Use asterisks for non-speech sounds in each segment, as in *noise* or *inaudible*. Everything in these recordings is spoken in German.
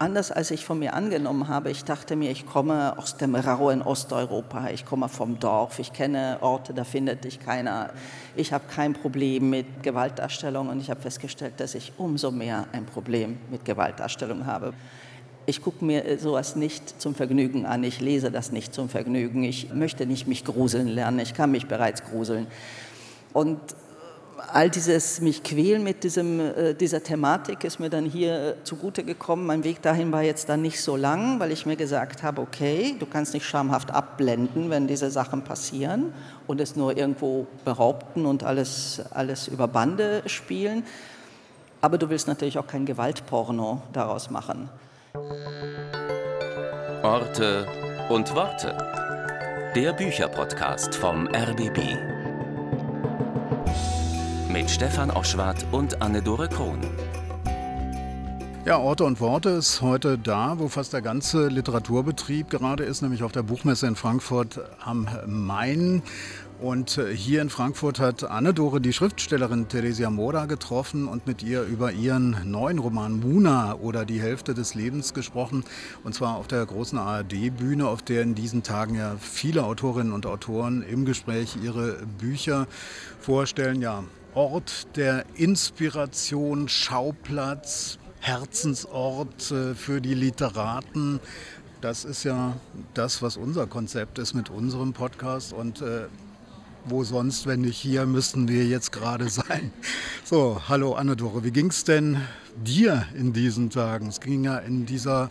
anders als ich von mir angenommen habe. Ich dachte mir, ich komme aus dem rauen Osteuropa, ich komme vom Dorf, ich kenne Orte, da findet dich keiner. Ich habe kein Problem mit Gewaltdarstellung und ich habe festgestellt, dass ich umso mehr ein Problem mit Gewaltdarstellung habe. Ich gucke mir sowas nicht zum Vergnügen an, ich lese das nicht zum Vergnügen, ich möchte nicht mich gruseln lernen, ich kann mich bereits gruseln. Und all dieses mich quälen mit diesem, äh, dieser Thematik ist mir dann hier äh, zugute gekommen. Mein Weg dahin war jetzt dann nicht so lang, weil ich mir gesagt habe, okay, du kannst nicht schamhaft abblenden, wenn diese Sachen passieren und es nur irgendwo behaupten und alles, alles über Bande spielen. Aber du willst natürlich auch kein Gewaltporno daraus machen. Orte und Worte. Der Bücherpodcast vom RBB mit Stefan Oschwart und Anne-Dore Krohn. Ja, Orte und Worte ist heute da, wo fast der ganze Literaturbetrieb gerade ist, nämlich auf der Buchmesse in Frankfurt am Main. Und äh, hier in Frankfurt hat Anne-Dore die Schriftstellerin Theresia Mora getroffen und mit ihr über ihren neuen Roman Muna oder die Hälfte des Lebens gesprochen. Und zwar auf der großen ARD-Bühne, auf der in diesen Tagen ja viele Autorinnen und Autoren im Gespräch ihre Bücher vorstellen. Ja, Ort der Inspiration, Schauplatz, Herzensort äh, für die Literaten. Das ist ja das, was unser Konzept ist mit unserem Podcast. Und äh, wo sonst, wenn nicht hier, müssten wir jetzt gerade sein. *laughs* So, hallo Anne-Dore, wie es denn dir in diesen Tagen? Es ging ja in dieser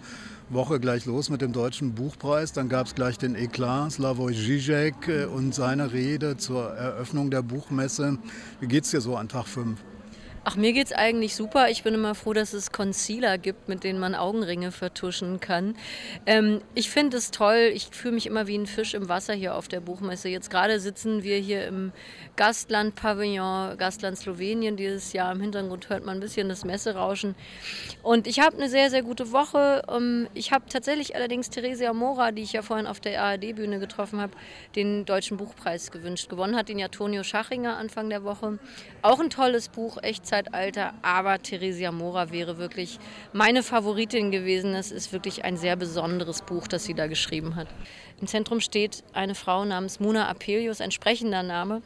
Woche gleich los mit dem Deutschen Buchpreis. Dann gab es gleich den Eklat, Slavoj Žižek äh, und seine Rede zur Eröffnung der Buchmesse. Wie geht es dir so an Tag 5? Ach, mir geht's eigentlich super. Ich bin immer froh, dass es Concealer gibt, mit denen man Augenringe vertuschen kann. Ähm, ich finde es toll. Ich fühle mich immer wie ein Fisch im Wasser hier auf der Buchmesse. Jetzt gerade sitzen wir hier im Gastland-Pavillon, Gastland Slowenien dieses Jahr. Im Hintergrund hört man ein bisschen das Messerauschen. Und ich habe eine sehr, sehr gute Woche. Ähm, ich habe tatsächlich allerdings Theresia Mora, die ich ja vorhin auf der ARD-Bühne getroffen habe, den Deutschen Buchpreis gewünscht. Gewonnen hat ihn ja Tonio Schachinger Anfang der Woche. Auch ein tolles Buch, echt Zeitalter, aber Theresia Mora wäre wirklich meine Favoritin gewesen. Es ist wirklich ein sehr besonderes Buch, das sie da geschrieben hat. Im Zentrum steht eine Frau namens Muna Apelius, ein sprechender Name.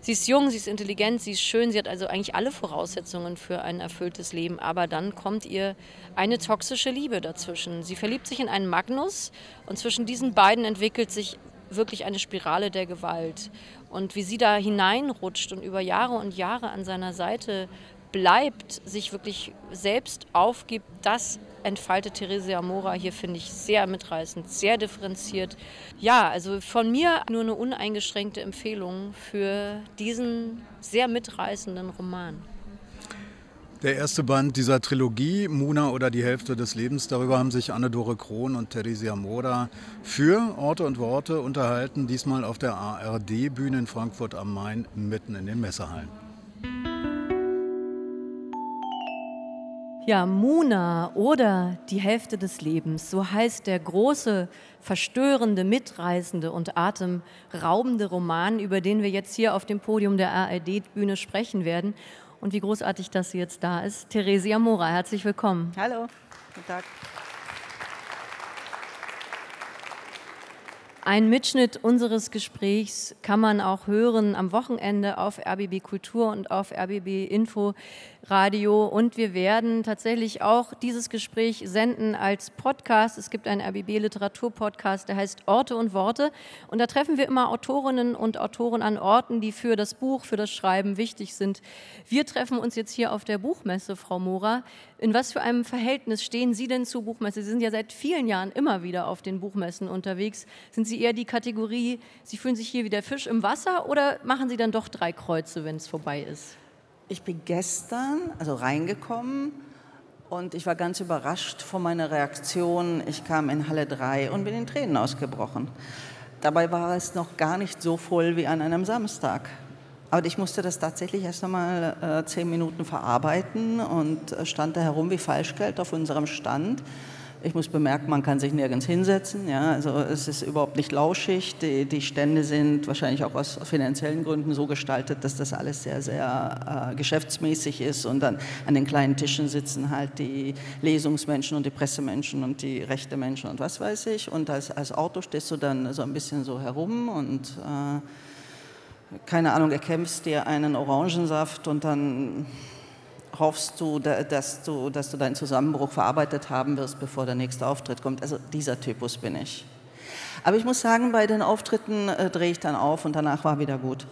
Sie ist jung, sie ist intelligent, sie ist schön, sie hat also eigentlich alle Voraussetzungen für ein erfülltes Leben. Aber dann kommt ihr eine toxische Liebe dazwischen. Sie verliebt sich in einen Magnus und zwischen diesen beiden entwickelt sich wirklich eine Spirale der Gewalt. Und wie sie da hineinrutscht und über Jahre und Jahre an seiner Seite bleibt, sich wirklich selbst aufgibt, das entfaltet Theresia Mora hier, finde ich, sehr mitreißend, sehr differenziert. Ja, also von mir nur eine uneingeschränkte Empfehlung für diesen sehr mitreißenden Roman. Der erste Band dieser Trilogie, Muna oder die Hälfte des Lebens, darüber haben sich Anne-Dore Krohn und Theresia Moda für Orte und Worte unterhalten, diesmal auf der ARD-Bühne in Frankfurt am Main, mitten in den Messehallen. Ja, Muna oder die Hälfte des Lebens, so heißt der große, verstörende, mitreißende und atemraubende Roman, über den wir jetzt hier auf dem Podium der ARD-Bühne sprechen werden und wie großartig, dass sie jetzt da ist. Theresia Mora, herzlich willkommen. Hallo, guten Tag. Ein Mitschnitt unseres Gesprächs kann man auch hören am Wochenende auf RBB Kultur und auf RBB Info Radio. Und wir werden tatsächlich auch dieses Gespräch senden als Podcast. Es gibt einen RBB Literatur-Podcast, der heißt Orte und Worte. Und da treffen wir immer Autorinnen und Autoren an Orten, die für das Buch, für das Schreiben wichtig sind. Wir treffen uns jetzt hier auf der Buchmesse, Frau Mora. In was für einem Verhältnis stehen Sie denn zu Buchmesse? Sie sind ja seit vielen Jahren immer wieder auf den Buchmessen unterwegs. Sind Sie eher die Kategorie, Sie fühlen sich hier wie der Fisch im Wasser oder machen Sie dann doch drei Kreuze, wenn es vorbei ist? Ich bin gestern also reingekommen und ich war ganz überrascht von meiner Reaktion. Ich kam in Halle 3 und bin in Tränen ausgebrochen. Dabei war es noch gar nicht so voll wie an einem Samstag. Aber ich musste das tatsächlich erst einmal äh, zehn Minuten verarbeiten und stand da herum wie Falschgeld auf unserem Stand. Ich muss bemerken, man kann sich nirgends hinsetzen. Ja? Also es ist überhaupt nicht lauschig. Die, die Stände sind wahrscheinlich auch aus finanziellen Gründen so gestaltet, dass das alles sehr, sehr äh, geschäftsmäßig ist. Und dann an den kleinen Tischen sitzen halt die Lesungsmenschen und die Pressemenschen und die rechte Menschen und was weiß ich. Und als, als Auto stehst du dann so ein bisschen so herum und äh, keine Ahnung, erkämpfst dir einen Orangensaft und dann hoffst du dass, du, dass du deinen Zusammenbruch verarbeitet haben wirst, bevor der nächste Auftritt kommt. Also dieser Typus bin ich. Aber ich muss sagen, bei den Auftritten äh, drehe ich dann auf und danach war wieder gut.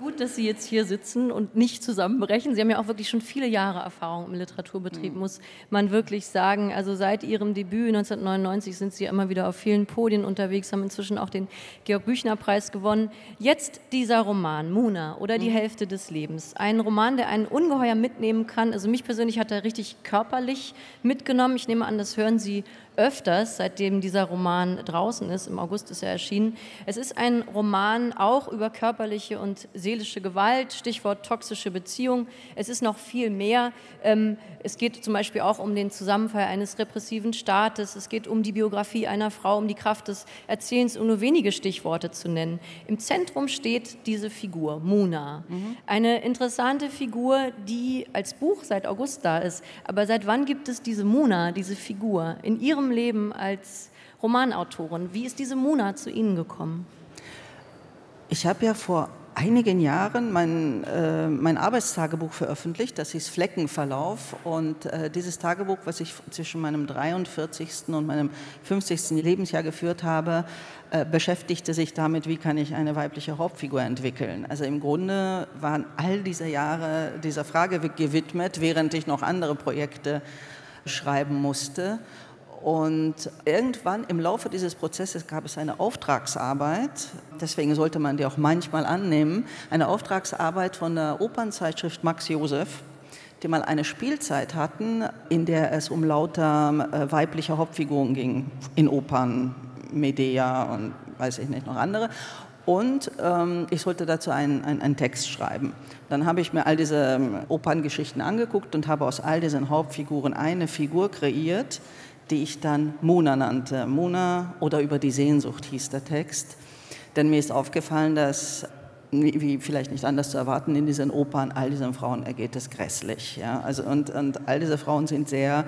Gut, dass Sie jetzt hier sitzen und nicht zusammenbrechen. Sie haben ja auch wirklich schon viele Jahre Erfahrung im Literaturbetrieb, mhm. muss man wirklich sagen. Also seit Ihrem Debüt 1999 sind Sie immer wieder auf vielen Podien unterwegs, haben inzwischen auch den Georg-Büchner-Preis gewonnen. Jetzt dieser Roman, Muna oder Die mhm. Hälfte des Lebens. Ein Roman, der einen ungeheuer mitnehmen kann. Also mich persönlich hat er richtig körperlich mitgenommen. Ich nehme an, das hören Sie öfters, seitdem dieser Roman draußen ist. Im August ist er erschienen. Es ist ein Roman auch über körperliche und seelische Gewalt, Stichwort toxische Beziehung. Es ist noch viel mehr. Ähm, es geht zum Beispiel auch um den Zusammenfall eines repressiven Staates. Es geht um die Biografie einer Frau, um die Kraft des Erzählens, um nur wenige Stichworte zu nennen. Im Zentrum steht diese Figur, Mona. Mhm. Eine interessante Figur, die als Buch seit August da ist. Aber seit wann gibt es diese Mona, diese Figur? In Ihrem Leben als Romanautorin, wie ist diese Mona zu Ihnen gekommen? Ich habe ja vor einigen Jahren mein, äh, mein Arbeitstagebuch veröffentlicht, das hieß Fleckenverlauf. Und äh, dieses Tagebuch, was ich zwischen meinem 43. und meinem 50. Lebensjahr geführt habe, äh, beschäftigte sich damit, wie kann ich eine weibliche Hauptfigur entwickeln. Also im Grunde waren all diese Jahre dieser Frage gewidmet, während ich noch andere Projekte schreiben musste. Und irgendwann im Laufe dieses Prozesses gab es eine Auftragsarbeit, deswegen sollte man die auch manchmal annehmen, eine Auftragsarbeit von der Opernzeitschrift Max Josef, die mal eine Spielzeit hatten, in der es um lauter äh, weibliche Hauptfiguren ging, in Opern, Medea und weiß ich nicht, noch andere. Und ähm, ich sollte dazu einen, einen, einen, Text schreiben. Dann habe ich mir all diese ähm, Operngeschichten angeguckt und habe aus all diesen Hauptfiguren eine Figur kreiert, die ich dann Mona nannte. Mona oder über die Sehnsucht hieß der Text. Denn mir ist aufgefallen, dass, wie vielleicht nicht anders zu erwarten, in diesen Opern all diesen Frauen ergeht es grässlich. Ja? Also, und, und all diese Frauen sind sehr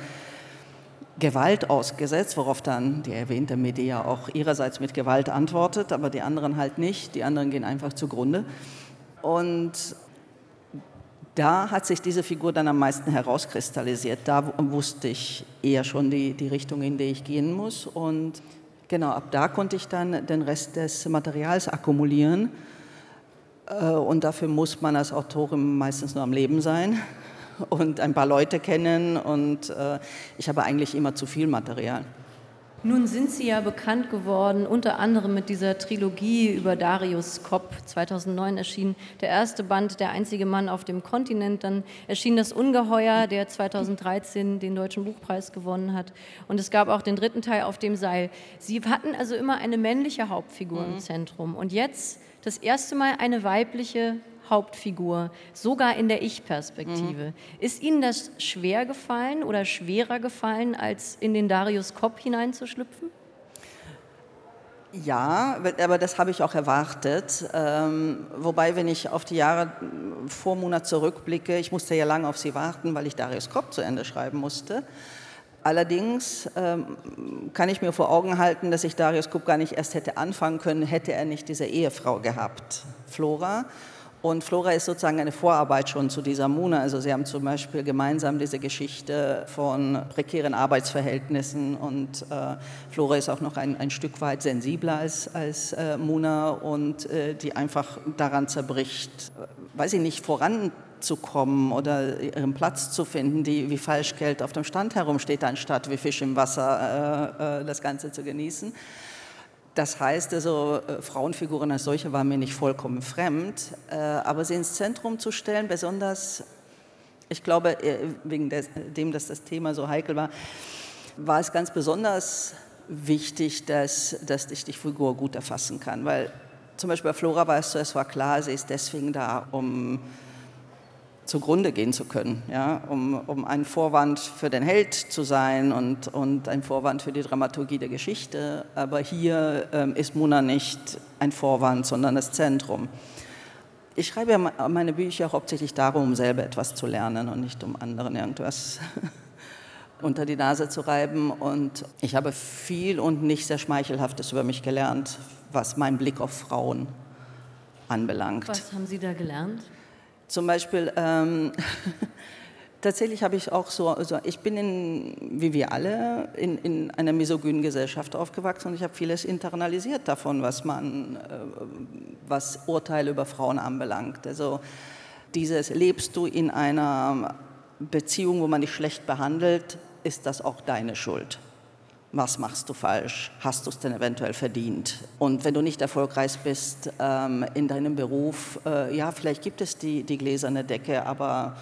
Gewalt ausgesetzt, worauf dann die erwähnte Medea auch ihrerseits mit Gewalt antwortet, aber die anderen halt nicht. Die anderen gehen einfach zugrunde. Und da hat sich diese Figur dann am meisten herauskristallisiert. Da wusste ich eher schon die, die Richtung, in die ich gehen muss. Und genau, ab da konnte ich dann den Rest des Materials akkumulieren. Äh, und dafür muss man als Autorin meistens nur am Leben sein *laughs* und ein paar Leute kennen. Und äh, ich habe eigentlich immer zu viel Material. Nun sind Sie ja bekannt geworden, unter anderem mit dieser Trilogie über Darius Kopp, 2009 erschien der erste Band, Der einzige Mann auf dem Kontinent. Dann erschien Das Ungeheuer, der 2013 den Deutschen Buchpreis gewonnen hat. Und es gab auch den dritten Teil auf dem Seil. Sie hatten also immer eine männliche Hauptfigur mhm. im Zentrum. Und jetzt das erste Mal eine weibliche Hauptfigur, sogar in der Ich-Perspektive. Mhm. Ist Ihnen das schwer gefallen oder schwerer gefallen, als in den Darius Kopp hineinzuschlüpfen? Ja, aber das habe ich auch erwartet. Ähm, wobei, wenn ich auf die Jahre vor Monat zurückblicke, ich musste ja lange auf sie warten, weil ich Darius Kopp zu Ende schreiben musste. Allerdings ähm, kann ich mir vor Augen halten, dass ich Darius Kopp gar nicht erst hätte anfangen können, hätte er nicht diese Ehefrau gehabt, Flora. Und Flora ist sozusagen eine Vorarbeit schon zu dieser Mona. Also sie haben zum Beispiel gemeinsam diese Geschichte von prekären Arbeitsverhältnissen und äh, Flora ist auch noch ein, ein Stück weit sensibler als, als äh, Mona und äh, die einfach daran zerbricht, äh, weiß ich nicht, voranzukommen oder ihren Platz zu finden, die wie Falschgeld auf dem Stand herumsteht, anstatt wie Fisch im Wasser äh, äh, das Ganze zu genießen. Das heißt also, äh, Frauenfiguren als solche waren mir nicht vollkommen fremd, äh, aber sie ins Zentrum zu stellen, besonders, ich glaube, äh, wegen dem, dass das Thema so heikel war, war es ganz besonders wichtig, dass, dass ich die Figur gut erfassen kann, weil zum Beispiel bei Flora war es so, es war klar, sie ist deswegen da, um zugrunde gehen zu können, ja, um, um ein Vorwand für den Held zu sein und, und ein Vorwand für die Dramaturgie der Geschichte. Aber hier ähm, ist Mona nicht ein Vorwand, sondern das Zentrum. Ich schreibe ja meine Bücher hauptsächlich darum, um selber etwas zu lernen und nicht um anderen irgendwas *laughs* unter die Nase zu reiben. Und ich habe viel und nicht sehr Schmeichelhaftes über mich gelernt, was meinen Blick auf Frauen anbelangt. Was haben Sie da gelernt? Zum Beispiel, ähm, *laughs* tatsächlich habe ich auch so, so ich bin in, wie wir alle in, in einer misogynen Gesellschaft aufgewachsen und ich habe vieles internalisiert davon, was man, äh, was Urteile über Frauen anbelangt. Also dieses, lebst du in einer Beziehung, wo man dich schlecht behandelt, ist das auch deine Schuld was machst du falsch? Hast du es denn eventuell verdient? Und wenn du nicht erfolgreich bist ähm, in deinem Beruf, äh, ja, vielleicht gibt es die, die gläserne Decke, aber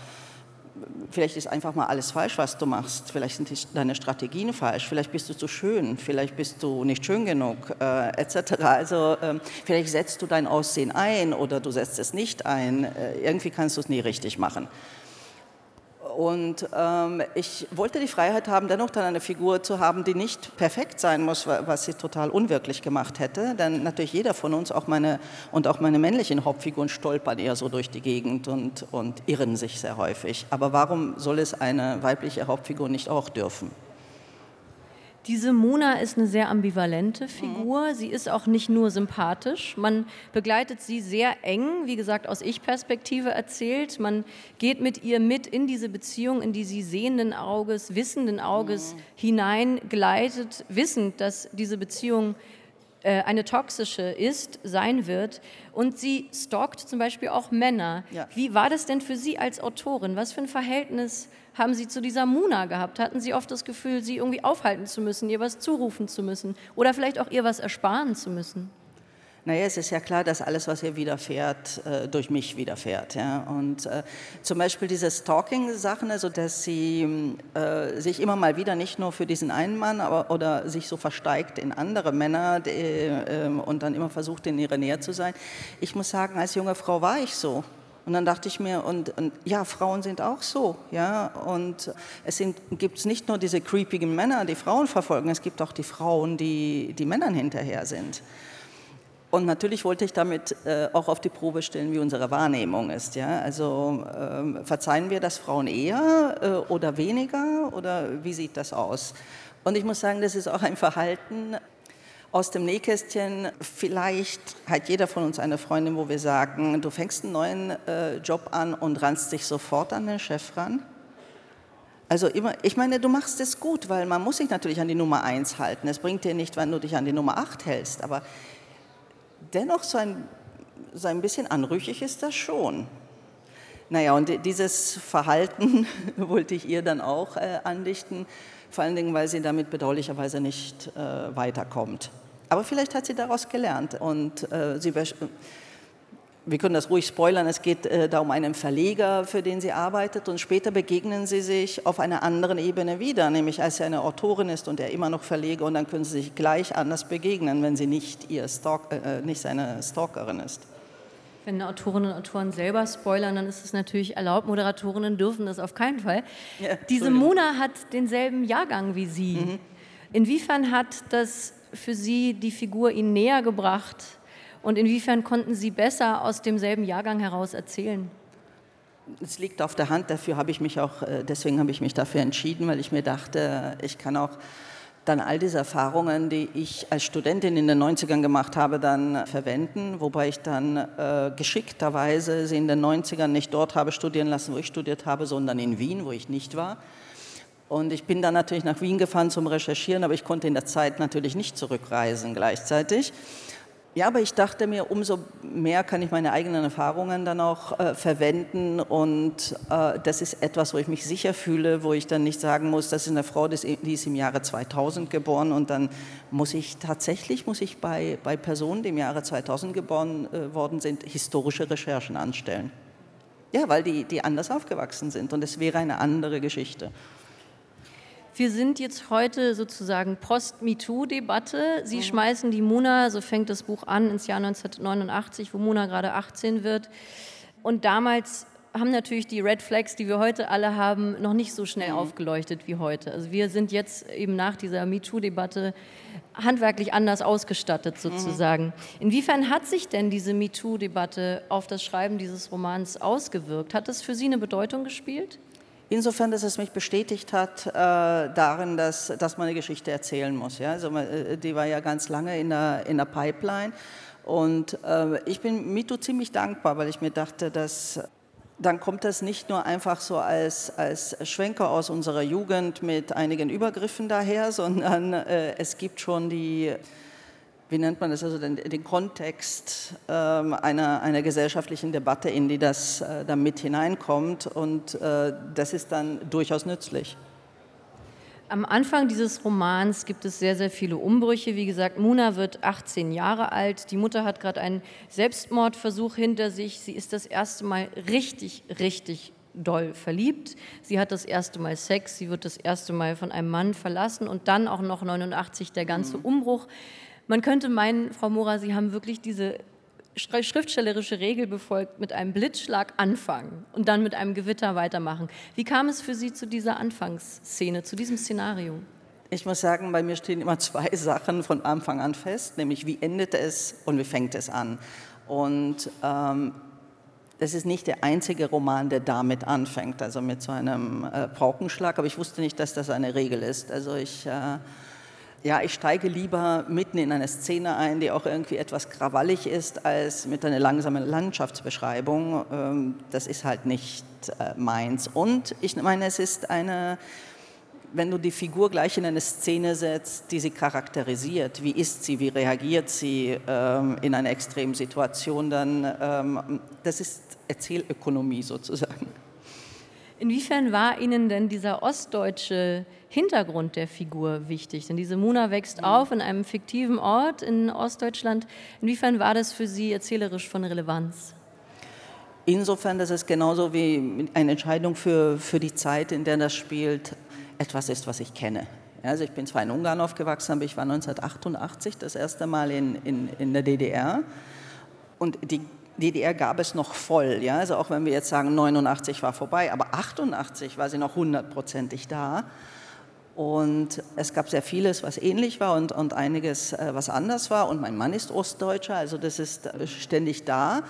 vielleicht ist einfach mal alles falsch, was du machst. Vielleicht sind die, deine Strategien falsch. Vielleicht bist du zu schön. Vielleicht bist du nicht schön genug, äh, etc. Also ähm, vielleicht setzt du dein Aussehen ein oder du setzt es nicht ein. Äh, irgendwie kannst du es nie richtig machen. Und ähm, ich wollte die Freiheit haben, dennoch dann eine Figur zu haben, die nicht perfekt sein muss, was sie total unwirklich gemacht hätte. Denn natürlich jeder von uns, auch meine, und auch meine männlichen Hauptfiguren, stolpern eher so durch die Gegend und, und irren sich sehr häufig. Aber warum soll es eine weibliche Hauptfigur nicht auch dürfen? Diese Mona ist eine sehr ambivalente Figur. Mhm. Sie ist auch nicht nur sympathisch. Man begleitet sie sehr eng, wie gesagt, aus Ich-Perspektive erzählt. Man geht mit ihr mit in diese Beziehung, in die sie sehenden Auges, wissenden Auges mhm. hineingleitet, wissend, dass diese Beziehung eine toxische ist, sein wird. Und sie stalkt zum Beispiel auch Männer. Ja. Wie war das denn für Sie als Autorin? Was für ein Verhältnis haben Sie zu dieser Muna gehabt? Hatten Sie oft das Gefühl, sie irgendwie aufhalten zu müssen, ihr was zurufen zu müssen oder vielleicht auch ihr was ersparen zu müssen? Naja, es ist ja klar, dass alles, was ihr widerfährt, äh, durch mich widerfährt. Ja? Und äh, zum Beispiel diese Stalking-Sachen, also dass sie äh, sich immer mal wieder nicht nur für diesen einen Mann aber, oder sich so versteigt in andere Männer die, ähm, und dann immer versucht, in ihrer Nähe zu sein. Ich muss sagen, als junge Frau war ich so. Und dann dachte ich mir, und, und ja, Frauen sind auch so, ja, und es gibt nicht nur diese creepigen Männer, die Frauen verfolgen, es gibt auch die Frauen, die, die Männern hinterher sind. Und natürlich wollte ich damit äh, auch auf die Probe stellen, wie unsere Wahrnehmung ist. Ja? Also äh, verzeihen wir das Frauen eher äh, oder weniger oder wie sieht das aus? Und ich muss sagen, das ist auch ein Verhalten, aus dem Nähkästchen, vielleicht hat jeder von uns eine Freundin, wo wir sagen, du fängst einen neuen äh, Job an und rannst dich sofort an den Chef ran. Also immer, ich meine, du machst es gut, weil man muss sich natürlich an die Nummer 1 halten. Es bringt dir nicht, wenn du dich an die Nummer 8 hältst, aber dennoch so ein, so ein bisschen anrüchig ist das schon. Naja, und dieses Verhalten *laughs* wollte ich ihr dann auch äh, andichten, vor allen Dingen, weil sie damit bedauerlicherweise nicht äh, weiterkommt. Aber vielleicht hat sie daraus gelernt und äh, sie wir können das ruhig spoilern, es geht äh, da um einen Verleger, für den sie arbeitet und später begegnen sie sich auf einer anderen Ebene wieder, nämlich als sie eine Autorin ist und er immer noch Verleger und dann können sie sich gleich anders begegnen, wenn sie nicht, ihr Stalk, äh, äh nicht seine Stalkerin ist. Wenn Autorinnen und Autoren selber spoilern, dann ist es natürlich erlaubt. Moderatorinnen dürfen das auf keinen Fall. Ja, Diese Mona hat denselben Jahrgang wie Sie. Mhm. Inwiefern hat das für Sie die Figur Ihnen näher gebracht und inwiefern konnten Sie besser aus demselben Jahrgang heraus erzählen? Es liegt auf der Hand, dafür habe ich mich auch, äh, deswegen habe ich mich dafür entschieden, weil ich mir dachte, ich kann auch dann all diese Erfahrungen, die ich als Studentin in den 90ern gemacht habe, dann verwenden, wobei ich dann äh, geschickterweise sie in den 90ern nicht dort habe studieren lassen, wo ich studiert habe, sondern in Wien, wo ich nicht war. Und ich bin dann natürlich nach Wien gefahren zum Recherchieren, aber ich konnte in der Zeit natürlich nicht zurückreisen gleichzeitig. Ja, aber ich dachte mir, umso mehr kann ich meine eigenen Erfahrungen dann auch äh, verwenden und äh, das ist etwas, wo ich mich sicher fühle, wo ich dann nicht sagen muss, das ist eine Frau, die ist im Jahre 2000 geboren und dann muss ich tatsächlich, muss ich bei, bei Personen, die im Jahre 2000 geboren äh, worden sind, historische Recherchen anstellen. Ja, weil die, die anders aufgewachsen sind und es wäre eine andere Geschichte. Wir sind jetzt heute sozusagen Post-MeToo-Debatte. Sie mhm. schmeißen die Mona, so fängt das Buch an, ins Jahr 1989, wo Mona gerade 18 wird. Und damals haben natürlich die Red Flags, die wir heute alle haben, noch nicht so schnell mhm. aufgeleuchtet wie heute. Also wir sind jetzt eben nach dieser MeToo-Debatte handwerklich anders ausgestattet mhm. sozusagen. Inwiefern hat sich denn diese MeToo-Debatte auf das Schreiben dieses Romans ausgewirkt? Hat das für Sie eine Bedeutung gespielt? Insofern, dass es mich bestätigt hat äh, darin, dass, dass man eine Geschichte erzählen muss. Ja? Also, äh, die war ja ganz lange in der, in der Pipeline. Und äh, ich bin Mito ziemlich dankbar, weil ich mir dachte, dass dann kommt das nicht nur einfach so als, als Schwenker aus unserer Jugend mit einigen Übergriffen daher, *laughs* sondern äh, es gibt schon die, wie nennt man das, also den, den Kontext äh, einer, einer gesellschaftlichen Debatte, in die das äh, dann mit hineinkommt und äh, das ist dann durchaus nützlich. Am Anfang dieses Romans gibt es sehr, sehr viele Umbrüche. Wie gesagt, Muna wird 18 Jahre alt. Die Mutter hat gerade einen Selbstmordversuch hinter sich. Sie ist das erste Mal richtig, richtig doll verliebt. Sie hat das erste Mal Sex. Sie wird das erste Mal von einem Mann verlassen und dann auch noch 89 der ganze mhm. Umbruch. Man könnte meinen, Frau Mora, Sie haben wirklich diese schriftstellerische Regel befolgt, mit einem Blitzschlag anfangen und dann mit einem Gewitter weitermachen. Wie kam es für Sie zu dieser Anfangsszene, zu diesem Szenario? Ich muss sagen, bei mir stehen immer zwei *laughs* Sachen von Anfang an fest, nämlich wie endet es und wie fängt es an. Und ähm, das ist nicht der einzige Roman, der damit anfängt, also mit so einem äh, Paukenschlag, aber ich wusste nicht, dass das eine Regel ist. Also ich äh, ja, ich steige lieber mitten in eine Szene ein, die auch irgendwie etwas krawallig ist, als mit einer langsamen Landschaftsbeschreibung. Ähm, das ist halt nicht äh, meins. Und ich meine, es ist eine, wenn du die Figur gleich in eine Szene setzt, die sie charakterisiert, wie ist sie, wie reagiert sie ähm, in einer extremen Situation, dann ähm, das ist Erzählökonomie sozusagen. Inwiefern war Ihnen denn dieser ostdeutsche Hintergrund der Figur wichtig? Denn diese Muna wächst auf in einem fiktiven Ort in Ostdeutschland. Inwiefern war das für Sie erzählerisch von Relevanz? Insofern, dass es genauso wie eine Entscheidung für, für die Zeit, in der das spielt, etwas ist, was ich kenne. Also ich bin zwar in Ungarn aufgewachsen, aber ich war 1988 das erste Mal in, in, in der DDR. Und die DDR gab es noch voll. Ja? Also auch wenn wir jetzt sagen, 89 war vorbei, aber 88 war sie noch hundertprozentig da. Und es gab sehr vieles, was ähnlich war und, und einiges, äh, was anders war. Und mein Mann ist Ostdeutscher, also das ist äh, ständig da.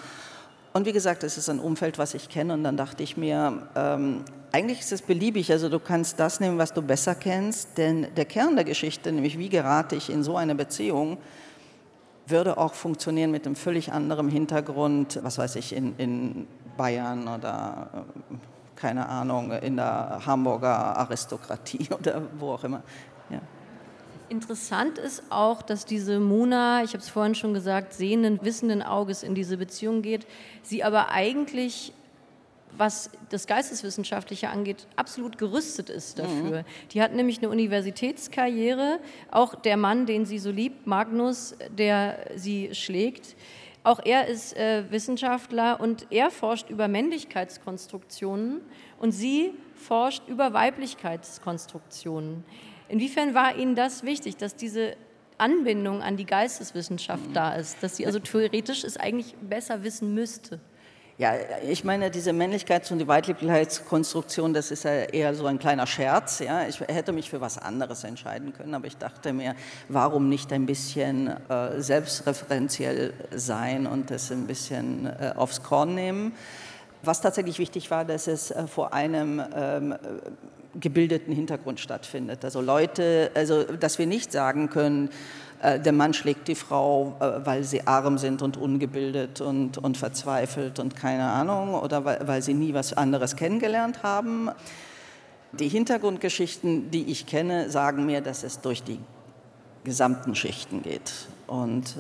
Und wie gesagt, es ist ein Umfeld, was ich kenne. Und dann dachte ich mir, ähm, eigentlich ist es beliebig. Also du kannst das nehmen, was du besser kennst. Denn der Kern der Geschichte, nämlich wie gerate ich in so eine Beziehung, würde auch funktionieren mit einem völlig anderen Hintergrund, was weiß ich, in, in Bayern oder äh, keine Ahnung, in der Hamburger Aristokratie *laughs* oder wo auch immer. Ja. Interessant ist auch, dass diese Mona, ich habe es vorhin schon gesagt, sehenden, wissenden Auges in diese Beziehung geht, sie aber eigentlich was das Geisteswissenschaftliche angeht, absolut gerüstet ist dafür. Mhm. Die hat nämlich eine Universitätskarriere. Auch der Mann, den sie so liebt, Magnus, der sie schlägt, auch er ist äh, Wissenschaftler und er forscht über Männlichkeitskonstruktionen und sie forscht über Weiblichkeitskonstruktionen. Inwiefern war Ihnen das wichtig, dass diese Anbindung an die Geisteswissenschaft da ist, dass sie also theoretisch es eigentlich besser wissen müsste? Ja, ich meine, diese Männlichkeits- und die Weiblichkeitskonstruktion, das ist ja eher so ein kleiner Scherz. Ja? Ich hätte mich für was anderes entscheiden können, aber ich dachte mir, warum nicht ein bisschen äh, selbstreferenziell sein und das ein bisschen äh, aufs Korn nehmen. Was tatsächlich wichtig war, dass es äh, vor einem ähm, gebildeten Hintergrund stattfindet. Also Leute, also dass wir nicht sagen können, der Mann schlägt die Frau, äh, weil sie arm sind und ungebildet und, und verzweifelt und keine Ahnung oder weil, weil sie nie was anderes kennengelernt haben. Die Hintergrundgeschichten, die ich kenne, sagen mir, dass es durch die gesamten Schichten geht und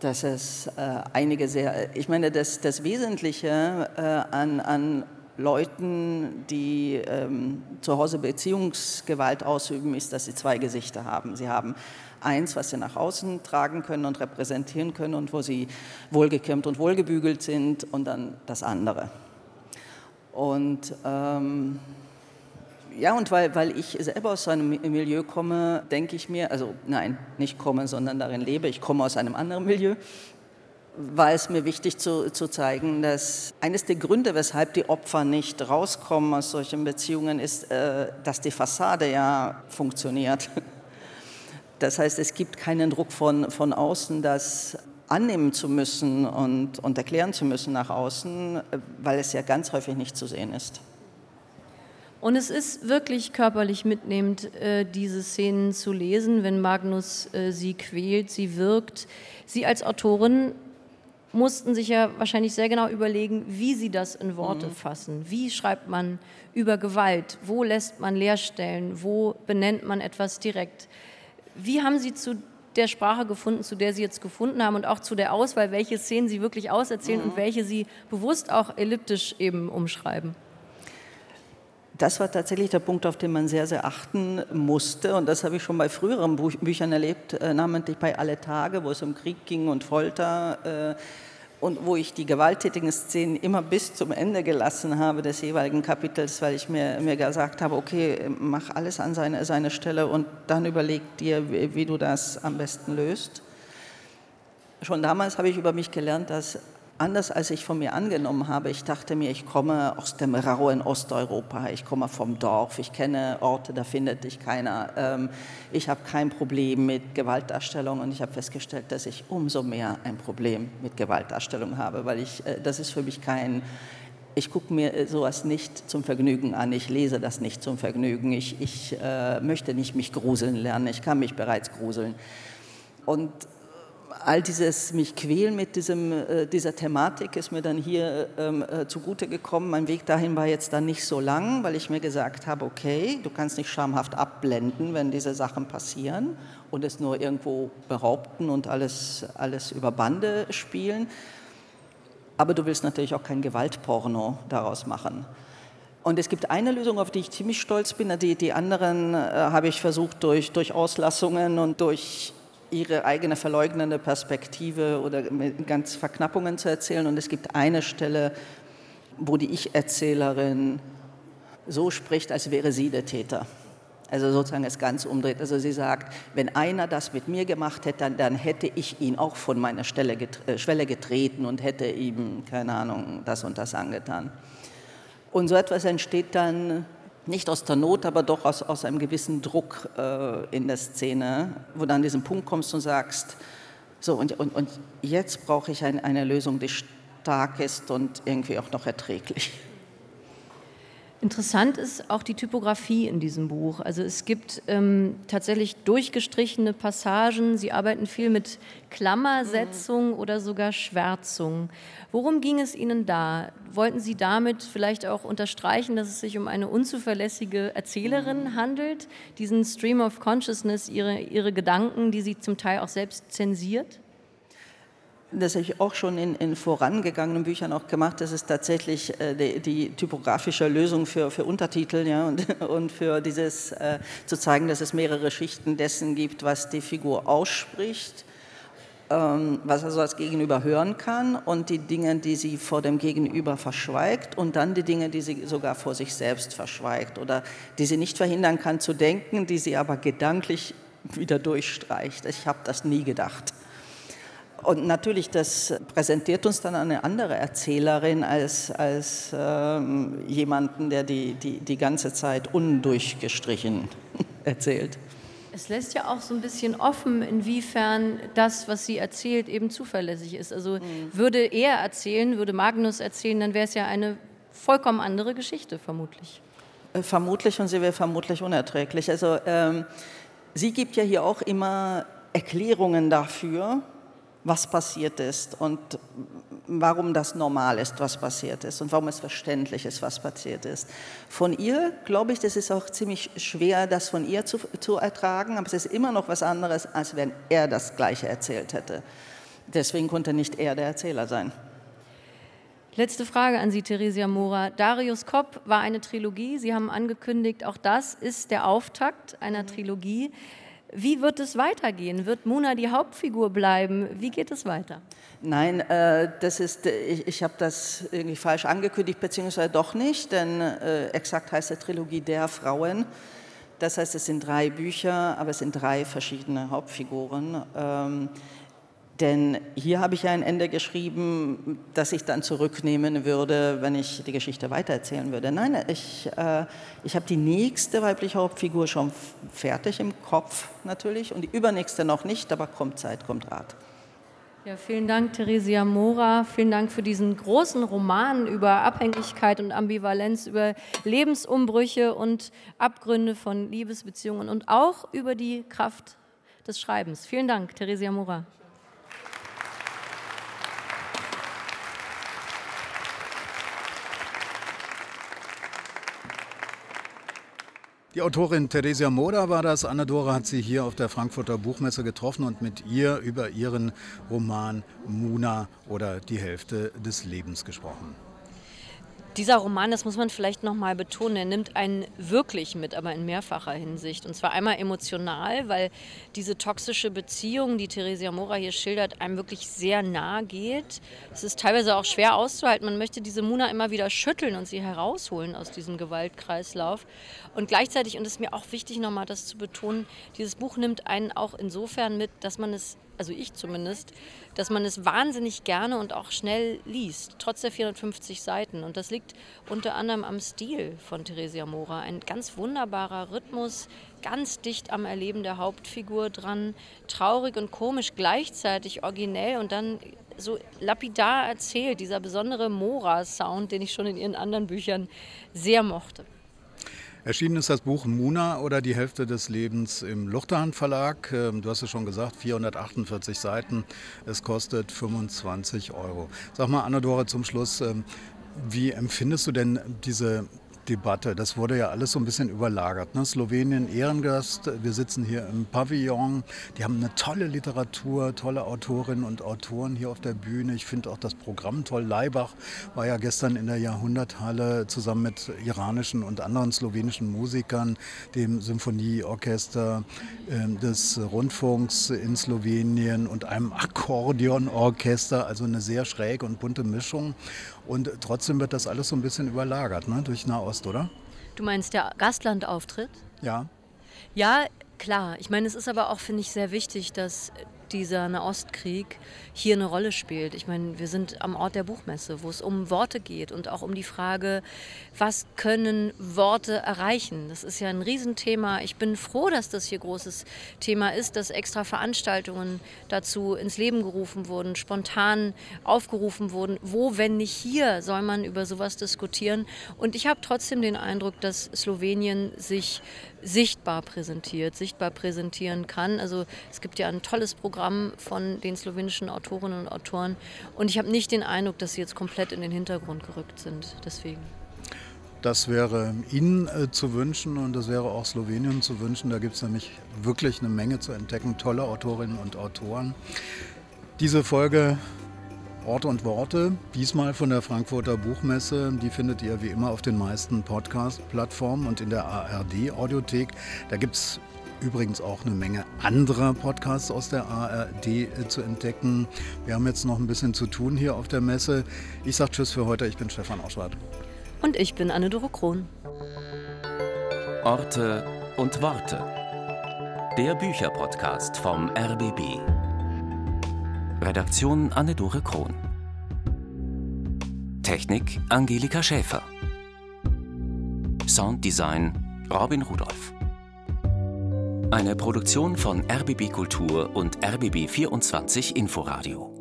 dass es äh, einige sehr, ich meine, das, das Wesentliche äh, an, an Leuten, die ähm, zu Hause Beziehungsgewalt ausüben, ist, dass sie zwei Gesichter haben. Sie haben eins, was sie nach außen tragen können und repräsentieren können und wo sie wohlgekämmt und wohlgebügelt sind und dann das andere. Und ähm, ja, und weil, weil ich selber aus einem Milieu komme, denke ich mir, also nein, nicht komme, sondern darin lebe, ich komme aus einem anderen Milieu, war es mir wichtig zu, zu zeigen, dass eines der Gründe, weshalb die Opfer nicht rauskommen aus solchen Beziehungen, ist, äh, dass die Fassade ja funktioniert. *laughs* Das heißt, es gibt keinen Druck von, von außen, das annehmen zu müssen und, und erklären zu müssen nach außen, weil es ja ganz häufig nicht zu sehen ist. Und es ist wirklich körperlich mitnehmend, äh, diese Szenen zu lesen, wenn Magnus äh, sie quält, sie wirkt. Sie als Autorin mussten sich ja wahrscheinlich sehr genau überlegen, wie sie das in Worte mhm. fassen. Wie schreibt man über Gewalt? Wo lässt man Leerstellen? Wo benennt man etwas direkt? Wie haben Sie zu der Sprache gefunden, zu der Sie jetzt gefunden haben und auch zu der Auswahl, welche Szenen Sie wirklich auserzählen mhm. und welche Sie bewusst auch elliptisch eben umschreiben? Das war tatsächlich der Punkt, auf den man sehr, sehr achten musste. Und das habe ich schon bei früheren Büchern erlebt, äh, namentlich bei Alle Tage, wo es um Krieg ging und Folter. Äh, und wo ich die gewalttätigen Szenen immer bis zum Ende gelassen habe des jeweiligen Kapitels, weil ich mir, mir gesagt habe, okay, mach alles an seine, seine Stelle und dann überleg dir, wie, wie du das am besten löst. Schon damals habe ich über mich gelernt, dass anders als ich von mir angenommen habe. Ich dachte mir, ich komme aus dem rauen Osteuropa, ich komme vom Dorf, ich kenne Orte, da findet dich keiner. Ähm, ich habe kein Problem mit Gewaltdarstellung und ich habe festgestellt, dass ich umso mehr ein Problem mit Gewaltdarstellung habe, weil ich, äh, das ist für mich kein, ich gucke mir äh, sowas nicht zum Vergnügen an, ich lese das nicht zum Vergnügen, ich, ich äh, möchte nicht mich gruseln lernen, ich kann mich bereits gruseln. Und all dieses mich quälen mit diesem, äh, dieser Thematik ist mir dann hier ähm, äh, zugute gekommen. Mein Weg dahin war jetzt dann nicht so lang, weil ich mir gesagt habe, okay, du kannst nicht schamhaft abblenden, wenn diese Sachen passieren und es nur irgendwo behaupten und alles, alles über Bande spielen. Aber du willst natürlich auch kein Gewaltporno daraus machen. Und es gibt eine Lösung, auf die ich ziemlich stolz bin. Die, die anderen äh, habe ich versucht durch, durch Auslassungen und durch ihre eigene verleugnende Perspektive oder mit ganz Verknappungen zu erzählen. Und es gibt eine Stelle, wo die Ich-Erzählerin so spricht, als wäre sie der Täter. Also sozusagen es ganz umdreht. Also sie sagt, wenn einer das mit mir gemacht hätte, dann, dann hätte ich ihn auch von meiner Stelle get äh, Schwelle getreten und hätte ihm, keine Ahnung, das und das angetan. Und so etwas entsteht dann nicht aus der Not, aber doch aus, aus einem gewissen Druck äh, in der Szene, wo du an diesen Punkt kommst und sagst, so und, und, und jetzt brauche ich ein, eine Lösung, die stark ist und irgendwie auch noch erträglich. Interessant ist auch die Typografie in diesem Buch. Also es gibt ähm, tatsächlich durchgestrichene Passagen. Sie arbeiten viel mit Klammersetzung mhm. oder sogar Schwärzung. Worum ging es Ihnen da? Wollten Sie damit vielleicht auch unterstreichen, dass es sich um eine unzuverlässige Erzählerin mhm. handelt? Diesen Stream of Consciousness, ihre, ihre Gedanken, die sie zum Teil auch selbst zensiert? Das habe ich auch schon in, in, vorangegangenen Büchern auch gemacht, das ist tatsächlich äh, die, die, typografische Lösung für, für Untertitel ja, und, *laughs* und für dieses äh, zu zeigen, dass es mehrere Schichten dessen gibt, was die Figur ausspricht, ähm, was also das Gegenüber hören kann und die Dinge, die sie vor dem Gegenüber verschweigt und dann die Dinge, die sie sogar vor sich selbst verschweigt oder die sie nicht verhindern kann zu denken, die sie aber gedanklich wieder durchstreicht. Ich habe das nie gedacht. Und natürlich, das präsentiert uns dann eine andere Erzählerin als, als ähm, jemanden, der die, die, die ganze Zeit undurchgestrichen *laughs* erzählt. Es lässt ja auch so ein bisschen offen, inwiefern das, was sie erzählt, eben zuverlässig ist. Also mhm. würde er erzählen, würde Magnus erzählen, dann wäre es ja eine vollkommen andere Geschichte, vermutlich. Äh, vermutlich und sie wäre vermutlich unerträglich. Also ähm, sie gibt ja hier auch immer Erklärungen dafür, was passiert ist und warum das normal ist, was passiert ist und warum es verständlich ist, was passiert ist. Von ihr, glaube ich, das ist auch ziemlich schwer, das von ihr zu, zu ertragen, aber es ist immer noch was anderes, als wenn er das Gleiche erzählt hätte. Deswegen konnte nicht er der Erzähler sein. Letzte Frage an Sie, Theresia Mora. Darius Kopp war eine Trilogie. Sie haben angekündigt, auch das ist der Auftakt einer Trilogie. Wie wird es weitergehen? Wird Mona die Hauptfigur bleiben? Wie geht es weiter? Nein, äh, das ist, ich, ich habe das irgendwie falsch angekündigt, beziehungsweise doch nicht, denn äh, exakt heißt die Trilogie der Frauen. Das heißt, es sind drei Bücher, aber es sind drei verschiedene Hauptfiguren. Ähm, Denn hier habe ich ja ein Ende geschrieben, das ich dann zurücknehmen würde, wenn ich die Geschichte weitererzählen würde. Nein, ich, äh, ich habe die nächste weibliche Hauptfigur schon fertig im Kopf natürlich und die übernächste noch nicht, aber kommt Zeit, kommt Rat. Ja, vielen Dank, Theresia Mora. Vielen Dank für diesen großen Roman über Abhängigkeit und Ambivalenz, über Lebensumbrüche und Abgründe von Liebesbeziehungen und auch über die Kraft des Schreibens. Vielen Dank, Theresia Mora. Die Autorin Theresia Moda war das. Anna-Dora hat sie hier auf der Frankfurter Buchmesse getroffen und mit ihr über ihren Roman Muna oder die Hälfte des Lebens gesprochen. Dieser Roman, das muss man vielleicht noch mal betonen, er nimmt einen wirklich mit, aber in mehrfacher Hinsicht. Und zwar einmal emotional, weil diese toxische Beziehung, die Theresia Mora hier schildert, einem wirklich sehr nahe geht. Es ist teilweise auch schwer auszuhalten. Man möchte diese Muna immer wieder schütteln und sie herausholen aus diesem Gewaltkreislauf. Und gleichzeitig, und es ist mir auch wichtig, noch mal das zu betonen, dieses Buch nimmt einen auch insofern mit, dass man es also ich zumindest, dass man es wahnsinnig gerne und auch schnell liest, trotz der 450 Seiten. Und das liegt unter anderem am Stil von Theresia Mora. Ein ganz wunderbarer Rhythmus, ganz dicht am Erleben der Hauptfigur dran, traurig und komisch gleichzeitig, originell und dann so lapidar erzählt, dieser besondere Mora-Sound, den ich schon in ihren anderen Büchern sehr mochte. Erschienen ist das Buch Muna oder die Hälfte des Lebens im Luchterhand Verlag. Ähm, du hast es schon gesagt, 448 Seiten. Es kostet 25 Euro. Sag mal, Anna-Dora, zum Schluss, ähm, wie empfindest du denn diese Debatte. Das wurde ja alles so ein bisschen überlagert. Ne? Slowenien Ehrengast, wir sitzen hier im Pavillon. Die haben eine tolle Literatur, tolle Autorinnen und Autoren hier auf der Bühne. Ich finde auch das Programm toll. Leibach war ja gestern in der Jahrhunderthalle zusammen mit iranischen und anderen slowenischen Musikern, dem Symphonieorchester äh, des Rundfunks in Slowenien und einem Akkordeonorchester. Also eine sehr schräge und bunte Mischung. Und trotzdem wird das alles so ein bisschen überlagert ne, durch Nahost, oder? Du meinst der Gastlandauftritt? Ja. Ja, klar. Ich meine, es ist aber auch, finde ich, sehr wichtig, dass dieser Nahostkrieg hier eine Rolle spielt. Ich meine, wir sind am Ort der Buchmesse, wo es um Worte geht und auch um die Frage, was können Worte erreichen. Das ist ja ein Riesenthema. Ich bin froh, dass das hier großes Thema ist, dass extra Veranstaltungen dazu ins Leben gerufen wurden, spontan aufgerufen wurden. Wo, wenn nicht hier, soll man über sowas diskutieren? Und ich habe trotzdem den Eindruck, dass Slowenien sich sichtbar präsentiert, sichtbar präsentieren kann. Also es gibt ja ein tolles Programm von den slowenischen Autorinnen und Autoren und ich habe nicht den Eindruck, dass sie jetzt komplett in den Hintergrund gerückt sind. Deswegen. Das wäre Ihnen äh, zu wünschen und das wäre auch Slowenien zu wünschen. Da gibt es nämlich wirklich eine Menge zu entdecken, tolle Autorinnen und Autoren. Diese Folge Orte und Worte, diesmal von der Frankfurter Buchmesse. Die findet ihr wie immer auf den meisten Podcast-Plattformen und in der ARD-Audiothek. Da gibt es übrigens auch eine Menge anderer Podcasts aus der ARD äh, zu entdecken. Wir haben jetzt noch ein bisschen zu tun hier auf der Messe. Ich sage Tschüss für heute. Ich bin Stefan Auschwart. Und ich bin Anne-Doro Krohn. Orte und Worte. Der Bücherpodcast vom RBB. Redaktion Anne-Dore Krohn. Technik Angelika Schäfer. Sounddesign Robin Rudolph. Eine Produktion von RBB Kultur und RBB 24 Inforadio.